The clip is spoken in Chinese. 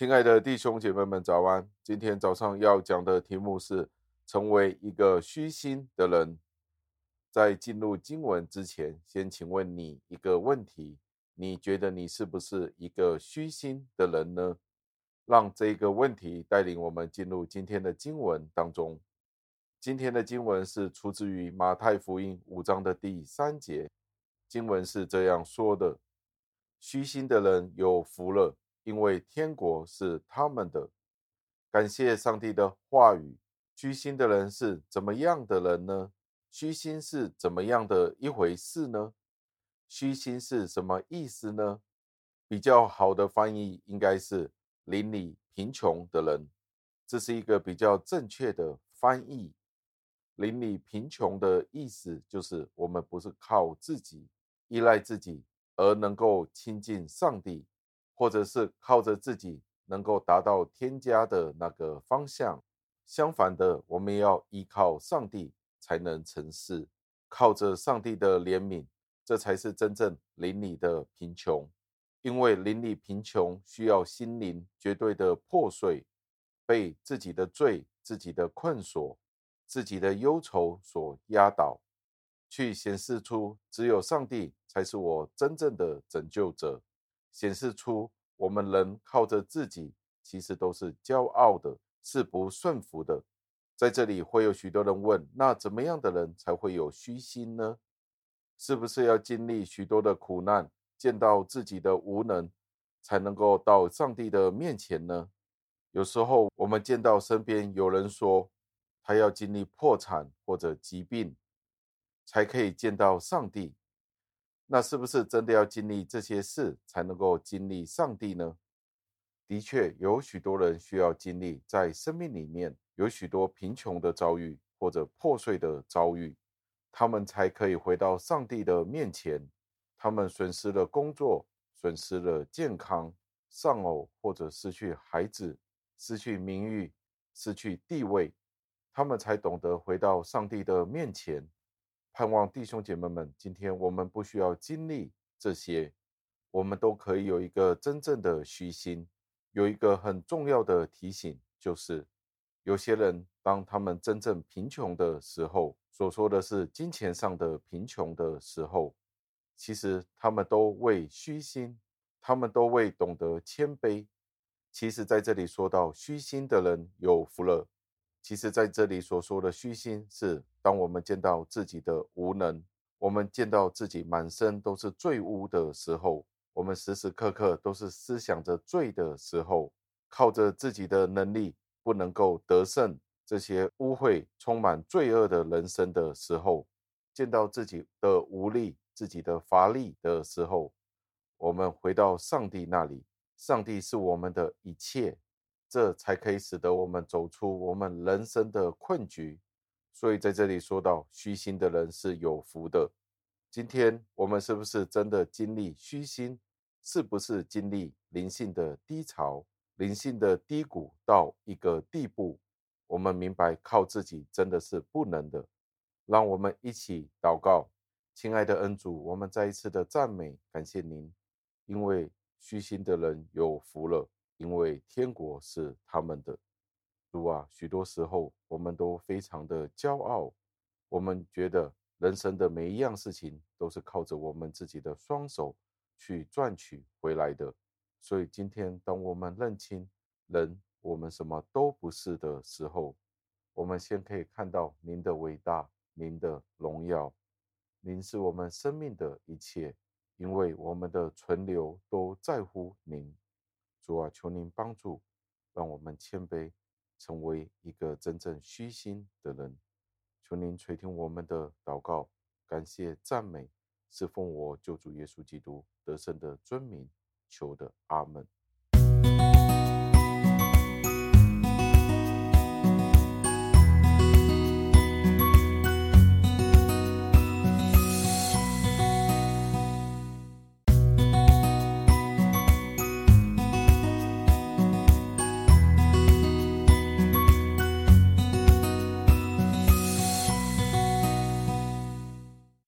亲爱的弟兄姐妹们，早安！今天早上要讲的题目是成为一个虚心的人。在进入经文之前，先请问你一个问题：你觉得你是不是一个虚心的人呢？让这个问题带领我们进入今天的经文当中。今天的经文是出自于马太福音五章的第三节，经文是这样说的：“虚心的人有福了。”因为天国是他们的。感谢上帝的话语。虚心的人是怎么样的人呢？虚心是怎么样的一回事呢？虚心是什么意思呢？比较好的翻译应该是邻里贫穷的人，这是一个比较正确的翻译。邻里贫穷的意思就是我们不是靠自己，依赖自己而能够亲近上帝。或者是靠着自己能够达到天家的那个方向，相反的，我们要依靠上帝才能成事，靠着上帝的怜悯，这才是真正邻里的贫穷。因为邻里贫穷需要心灵绝对的破碎，被自己的罪、自己的困锁、自己的忧愁所压倒，去显示出只有上帝才是我真正的拯救者。显示出我们人靠着自己，其实都是骄傲的，是不顺服的。在这里会有许多人问：那怎么样的人才会有虚心呢？是不是要经历许多的苦难，见到自己的无能，才能够到上帝的面前呢？有时候我们见到身边有人说，他要经历破产或者疾病，才可以见到上帝。那是不是真的要经历这些事才能够经历上帝呢？的确，有许多人需要经历，在生命里面有许多贫穷的遭遇或者破碎的遭遇，他们才可以回到上帝的面前。他们损失了工作，损失了健康，丧偶或者失去孩子，失去名誉，失去地位，他们才懂得回到上帝的面前。盼望弟兄姐妹们，今天我们不需要经历这些，我们都可以有一个真正的虚心。有一个很重要的提醒，就是有些人当他们真正贫穷的时候，所说的是金钱上的贫穷的时候，其实他们都为虚心，他们都为懂得谦卑。其实在这里说到虚心的人有福了。其实，在这里所说的虚心，是当我们见到自己的无能，我们见到自己满身都是罪污的时候，我们时时刻刻都是思想着罪的时候，靠着自己的能力不能够得胜这些污秽、充满罪恶的人生的时候，见到自己的无力、自己的乏力的时候，我们回到上帝那里，上帝是我们的一切。这才可以使得我们走出我们人生的困局。所以在这里说到，虚心的人是有福的。今天我们是不是真的经历虚心？是不是经历灵性的低潮、灵性的低谷到一个地步？我们明白靠自己真的是不能的。让我们一起祷告，亲爱的恩主，我们再一次的赞美感谢您，因为虚心的人有福了。因为天国是他们的，主啊，许多时候我们都非常的骄傲，我们觉得人生的每一样事情都是靠着我们自己的双手去赚取回来的。所以今天，当我们认清人我们什么都不是的时候，我们先可以看到您的伟大，您的荣耀，您是我们生命的一切，因为我们的存留都在乎您。主啊，求您帮助，让我们谦卑，成为一个真正虚心的人。求您垂听我们的祷告，感谢赞美，是奉我救主耶稣基督得胜的尊名求的，阿门。